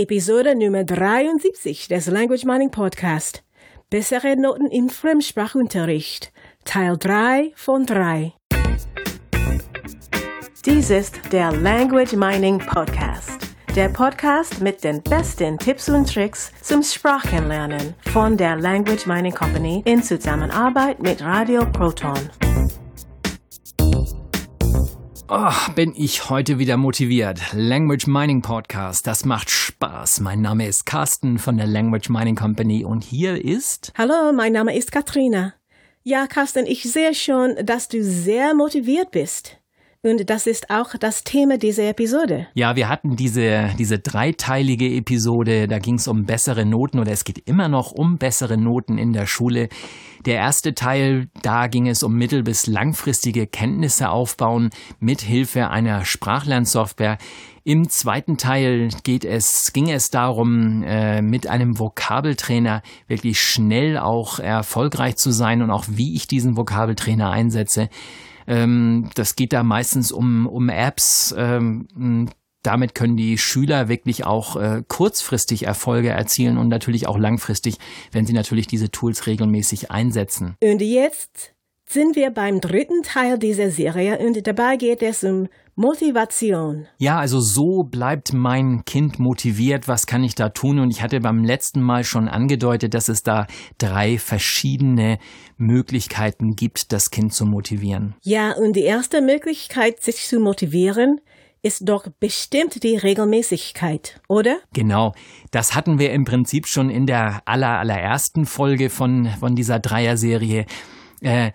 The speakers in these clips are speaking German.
Episode Nummer 73 des Language Mining Podcast. Bessere Noten im Fremdsprachunterricht. Teil 3 von 3. Dies ist der Language Mining Podcast. Der Podcast mit den besten Tipps und Tricks zum Sprachenlernen von der Language Mining Company in Zusammenarbeit mit Radio Proton. Oh, bin ich heute wieder motiviert. Language Mining Podcast, das macht Spaß. Mein Name ist Carsten von der Language Mining Company und hier ist. Hallo, mein Name ist Katrina. Ja, Carsten, ich sehe schon, dass du sehr motiviert bist. Und das ist auch das Thema dieser Episode. Ja, wir hatten diese, diese dreiteilige Episode, da ging es um bessere Noten oder es geht immer noch um bessere Noten in der Schule. Der erste Teil, da ging es um mittel- bis langfristige Kenntnisse aufbauen mit Hilfe einer Sprachlernsoftware. Im zweiten Teil geht es, ging es darum, äh, mit einem Vokabeltrainer wirklich schnell auch erfolgreich zu sein und auch wie ich diesen Vokabeltrainer einsetze. Ähm, das geht da meistens um, um Apps. Ähm, damit können die Schüler wirklich auch äh, kurzfristig Erfolge erzielen und natürlich auch langfristig, wenn sie natürlich diese Tools regelmäßig einsetzen. Und jetzt sind wir beim dritten Teil dieser Serie und dabei geht es um Motivation. Ja, also so bleibt mein Kind motiviert. Was kann ich da tun? Und ich hatte beim letzten Mal schon angedeutet, dass es da drei verschiedene Möglichkeiten gibt, das Kind zu motivieren. Ja, und die erste Möglichkeit, sich zu motivieren, ist doch bestimmt die Regelmäßigkeit, oder? Genau. Das hatten wir im Prinzip schon in der aller, allerersten Folge von, von dieser Dreier-Serie. Äh,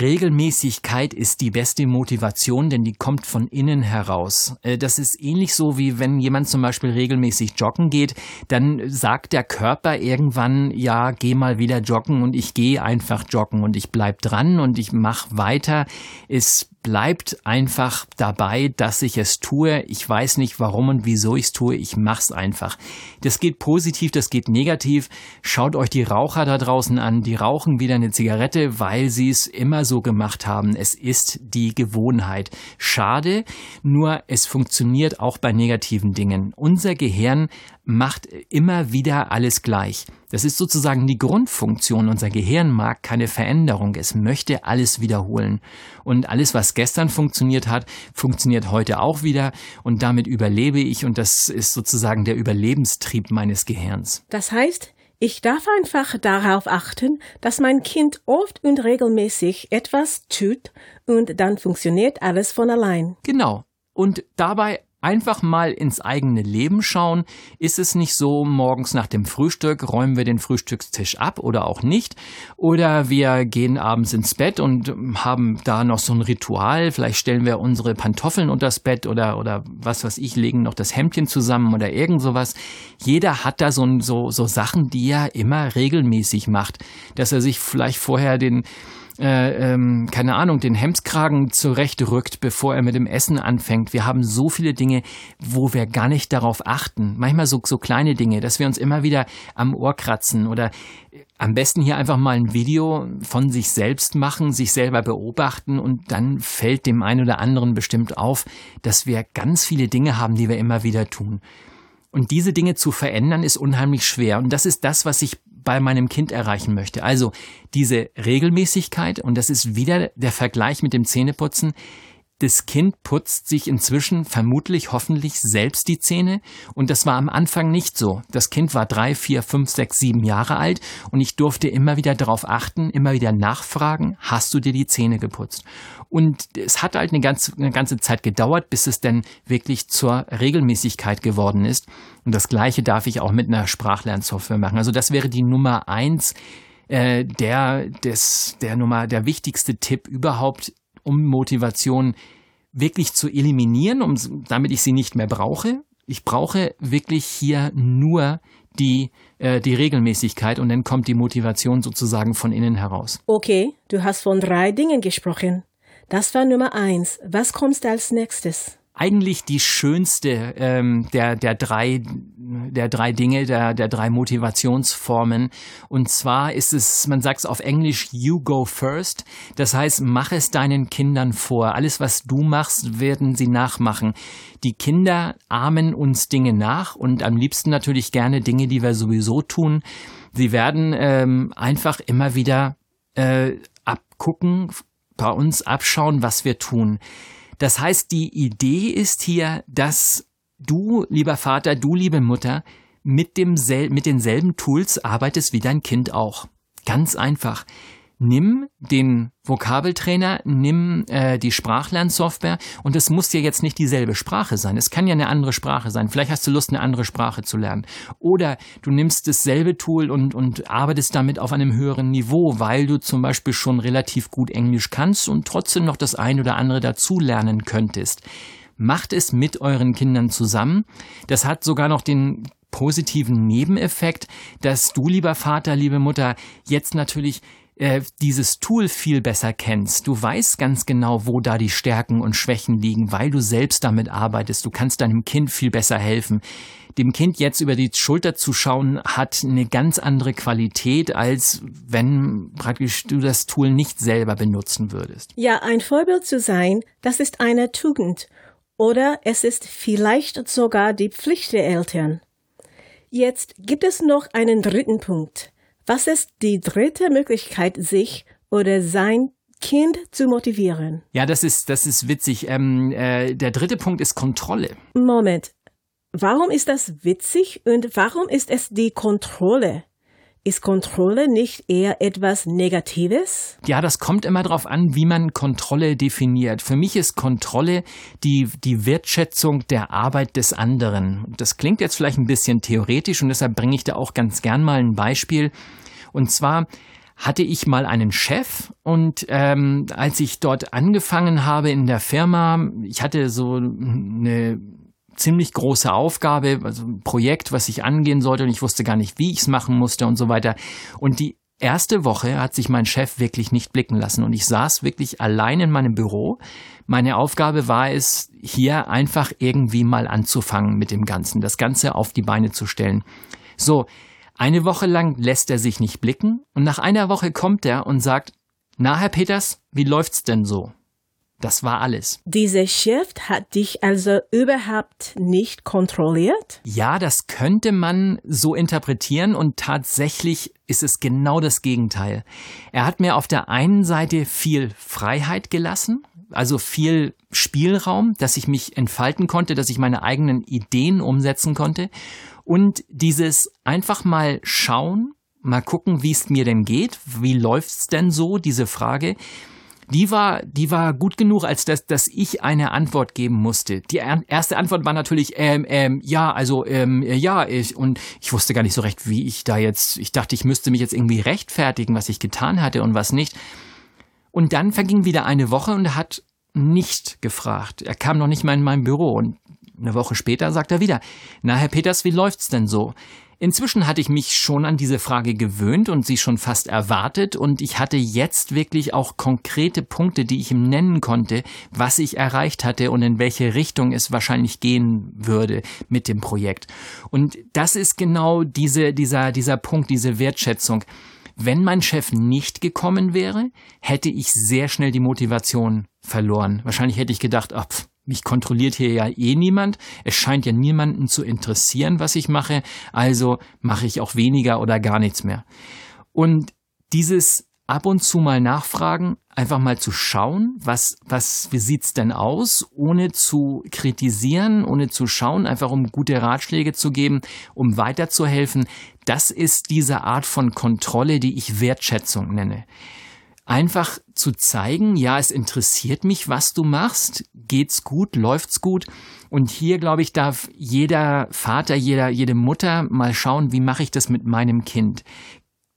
Regelmäßigkeit ist die beste Motivation, denn die kommt von innen heraus. Äh, das ist ähnlich so, wie wenn jemand zum Beispiel regelmäßig joggen geht, dann sagt der Körper irgendwann, ja, geh mal wieder joggen und ich gehe einfach joggen und ich bleib dran und ich mach weiter. Es bleibt einfach dabei, dass ich es tue. Ich weiß nicht, warum und wieso ich es tue. Ich mach's einfach. Das geht positiv, das geht negativ. Schaut euch die Raucher da draußen an. Die rauchen wieder eine Zigarette, weil sie es immer so gemacht haben. Es ist die Gewohnheit. Schade, nur es funktioniert auch bei negativen Dingen. Unser Gehirn macht immer wieder alles gleich. Das ist sozusagen die Grundfunktion. Unser Gehirn mag keine Veränderung. Es möchte alles wiederholen. Und alles, was gestern funktioniert hat, funktioniert heute auch wieder. Und damit überlebe ich. Und das ist sozusagen der Überlebenstrieb meines Gehirns. Das heißt, ich darf einfach darauf achten, dass mein Kind oft und regelmäßig etwas tut und dann funktioniert alles von allein. Genau. Und dabei Einfach mal ins eigene Leben schauen. Ist es nicht so, morgens nach dem Frühstück räumen wir den Frühstückstisch ab oder auch nicht? Oder wir gehen abends ins Bett und haben da noch so ein Ritual. Vielleicht stellen wir unsere Pantoffeln unters Bett oder, oder was weiß ich, legen noch das Hemdchen zusammen oder irgend sowas. Jeder hat da so, so, so Sachen, die er immer regelmäßig macht. Dass er sich vielleicht vorher den, äh, ähm, keine Ahnung, den Hemdskragen zurechtrückt, bevor er mit dem Essen anfängt. Wir haben so viele Dinge, wo wir gar nicht darauf achten. Manchmal so, so kleine Dinge, dass wir uns immer wieder am Ohr kratzen oder äh, am besten hier einfach mal ein Video von sich selbst machen, sich selber beobachten und dann fällt dem einen oder anderen bestimmt auf, dass wir ganz viele Dinge haben, die wir immer wieder tun. Und diese Dinge zu verändern ist unheimlich schwer. Und das ist das, was ich bei meinem Kind erreichen möchte. Also diese Regelmäßigkeit, und das ist wieder der Vergleich mit dem Zähneputzen, das Kind putzt sich inzwischen vermutlich hoffentlich selbst die Zähne und das war am Anfang nicht so. Das Kind war drei, vier, fünf, sechs, sieben Jahre alt und ich durfte immer wieder darauf achten, immer wieder nachfragen, hast du dir die Zähne geputzt? Und es hat halt eine ganze, eine ganze Zeit gedauert, bis es denn wirklich zur Regelmäßigkeit geworden ist. Und das Gleiche darf ich auch mit einer Sprachlernsoftware machen. Also das wäre die Nummer eins äh, der, des, der Nummer, der wichtigste Tipp überhaupt um Motivation wirklich zu eliminieren, um, damit ich sie nicht mehr brauche. Ich brauche wirklich hier nur die, äh, die Regelmäßigkeit und dann kommt die Motivation sozusagen von innen heraus. Okay, du hast von drei Dingen gesprochen. Das war Nummer eins. Was kommt als nächstes? eigentlich die schönste ähm, der, der, drei, der drei Dinge, der, der drei Motivationsformen. Und zwar ist es, man sagt es auf Englisch, you go first. Das heißt, mach es deinen Kindern vor. Alles, was du machst, werden sie nachmachen. Die Kinder ahmen uns Dinge nach und am liebsten natürlich gerne Dinge, die wir sowieso tun. Sie werden ähm, einfach immer wieder äh, abgucken, bei uns abschauen, was wir tun. Das heißt, die Idee ist hier, dass du, lieber Vater, du, liebe Mutter, mit, dem mit denselben Tools arbeitest wie dein Kind auch. Ganz einfach nimm den Vokabeltrainer, nimm äh, die Sprachlernsoftware und es muss dir jetzt nicht dieselbe Sprache sein. Es kann ja eine andere Sprache sein. Vielleicht hast du Lust, eine andere Sprache zu lernen. Oder du nimmst dasselbe Tool und, und arbeitest damit auf einem höheren Niveau, weil du zum Beispiel schon relativ gut Englisch kannst und trotzdem noch das ein oder andere dazu lernen könntest. Macht es mit euren Kindern zusammen. Das hat sogar noch den positiven Nebeneffekt, dass du, lieber Vater, liebe Mutter, jetzt natürlich äh, dieses Tool viel besser kennst. Du weißt ganz genau, wo da die Stärken und Schwächen liegen, weil du selbst damit arbeitest. Du kannst deinem Kind viel besser helfen. Dem Kind jetzt über die Schulter zu schauen, hat eine ganz andere Qualität, als wenn praktisch du das Tool nicht selber benutzen würdest. Ja, ein Vorbild zu sein, das ist eine Tugend. Oder es ist vielleicht sogar die Pflicht der Eltern. Jetzt gibt es noch einen dritten Punkt. Was ist die dritte Möglichkeit, sich oder sein Kind zu motivieren? Ja, das ist, das ist witzig. Ähm, äh, der dritte Punkt ist Kontrolle. Moment. Warum ist das witzig und warum ist es die Kontrolle? Ist Kontrolle nicht eher etwas Negatives? Ja, das kommt immer darauf an, wie man Kontrolle definiert. Für mich ist Kontrolle die, die Wertschätzung der Arbeit des anderen. Das klingt jetzt vielleicht ein bisschen theoretisch und deshalb bringe ich da auch ganz gern mal ein Beispiel. Und zwar hatte ich mal einen Chef und ähm, als ich dort angefangen habe in der Firma, ich hatte so eine ziemlich große Aufgabe, also ein Projekt, was ich angehen sollte und ich wusste gar nicht, wie ich es machen musste und so weiter. Und die erste Woche hat sich mein Chef wirklich nicht blicken lassen und ich saß wirklich allein in meinem Büro. Meine Aufgabe war es, hier einfach irgendwie mal anzufangen mit dem Ganzen, das Ganze auf die Beine zu stellen. So, eine Woche lang lässt er sich nicht blicken und nach einer Woche kommt er und sagt, na, Herr Peters, wie läuft's denn so? Das war alles. Dieser Chef hat dich also überhaupt nicht kontrolliert? Ja, das könnte man so interpretieren und tatsächlich ist es genau das Gegenteil. Er hat mir auf der einen Seite viel Freiheit gelassen, also viel Spielraum, dass ich mich entfalten konnte, dass ich meine eigenen Ideen umsetzen konnte und dieses einfach mal schauen, mal gucken, wie es mir denn geht, wie läuft's denn so, diese Frage die war, die war gut genug, als dass, dass ich eine Antwort geben musste. Die erste Antwort war natürlich, ähm, ähm, ja, also, ähm, ja, ich, und ich wusste gar nicht so recht, wie ich da jetzt, ich dachte, ich müsste mich jetzt irgendwie rechtfertigen, was ich getan hatte und was nicht. Und dann verging wieder eine Woche und er hat nicht gefragt. Er kam noch nicht mal in mein Büro und eine Woche später sagt er wieder, na, Herr Peters, wie läuft's denn so? Inzwischen hatte ich mich schon an diese Frage gewöhnt und sie schon fast erwartet und ich hatte jetzt wirklich auch konkrete Punkte, die ich ihm nennen konnte, was ich erreicht hatte und in welche Richtung es wahrscheinlich gehen würde mit dem Projekt. Und das ist genau diese, dieser, dieser Punkt, diese Wertschätzung. Wenn mein Chef nicht gekommen wäre, hätte ich sehr schnell die Motivation verloren. Wahrscheinlich hätte ich gedacht, ach, mich kontrolliert hier ja eh niemand. Es scheint ja niemanden zu interessieren, was ich mache. Also mache ich auch weniger oder gar nichts mehr. Und dieses ab und zu mal nachfragen, einfach mal zu schauen, was, was, wie sieht's denn aus, ohne zu kritisieren, ohne zu schauen, einfach um gute Ratschläge zu geben, um weiterzuhelfen. Das ist diese Art von Kontrolle, die ich Wertschätzung nenne einfach zu zeigen, ja, es interessiert mich, was du machst, geht's gut, läuft's gut. Und hier, glaube ich, darf jeder Vater, jeder, jede Mutter mal schauen, wie mache ich das mit meinem Kind?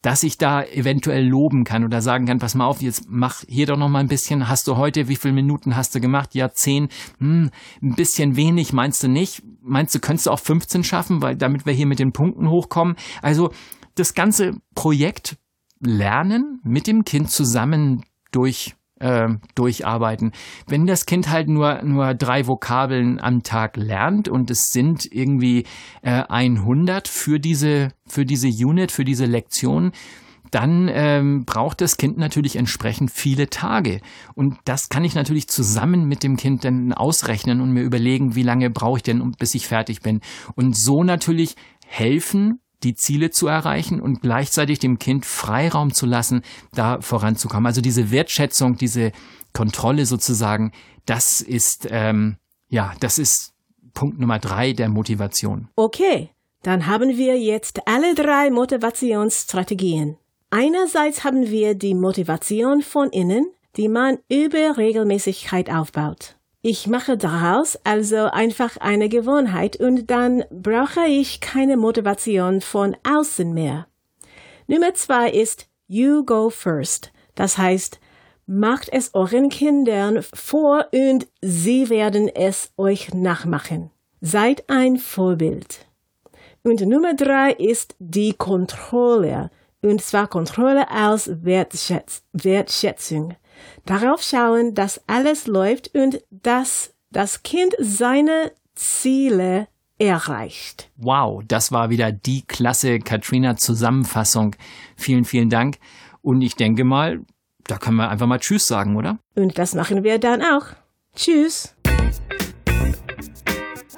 Dass ich da eventuell loben kann oder sagen kann, pass mal auf, jetzt mach hier doch noch mal ein bisschen. Hast du heute, wie viele Minuten hast du gemacht? Ja, zehn. Hm, ein bisschen wenig, meinst du nicht? Meinst du, könntest du auch 15 schaffen, weil damit wir hier mit den Punkten hochkommen? Also, das ganze Projekt lernen, mit dem Kind zusammen durch äh, durcharbeiten. Wenn das Kind halt nur, nur drei Vokabeln am Tag lernt und es sind irgendwie äh, 100 für diese, für diese Unit, für diese Lektion, dann ähm, braucht das Kind natürlich entsprechend viele Tage. Und das kann ich natürlich zusammen mit dem Kind dann ausrechnen und mir überlegen, wie lange brauche ich denn, bis ich fertig bin. Und so natürlich helfen, die Ziele zu erreichen und gleichzeitig dem Kind Freiraum zu lassen, da voranzukommen. Also diese Wertschätzung, diese Kontrolle sozusagen, das ist ähm, ja, das ist Punkt Nummer drei der Motivation. Okay, dann haben wir jetzt alle drei Motivationsstrategien. Einerseits haben wir die Motivation von innen, die man über Regelmäßigkeit aufbaut. Ich mache daraus also einfach eine Gewohnheit und dann brauche ich keine Motivation von außen mehr. Nummer zwei ist You go first. Das heißt, macht es euren Kindern vor und sie werden es euch nachmachen. Seid ein Vorbild. Und Nummer drei ist die Kontrolle und zwar Kontrolle aus Wertschätz Wertschätzung. Darauf schauen, dass alles läuft und dass das Kind seine Ziele erreicht. Wow, das war wieder die klasse Katrina Zusammenfassung. Vielen, vielen Dank. Und ich denke mal, da können wir einfach mal Tschüss sagen, oder? Und das machen wir dann auch. Tschüss.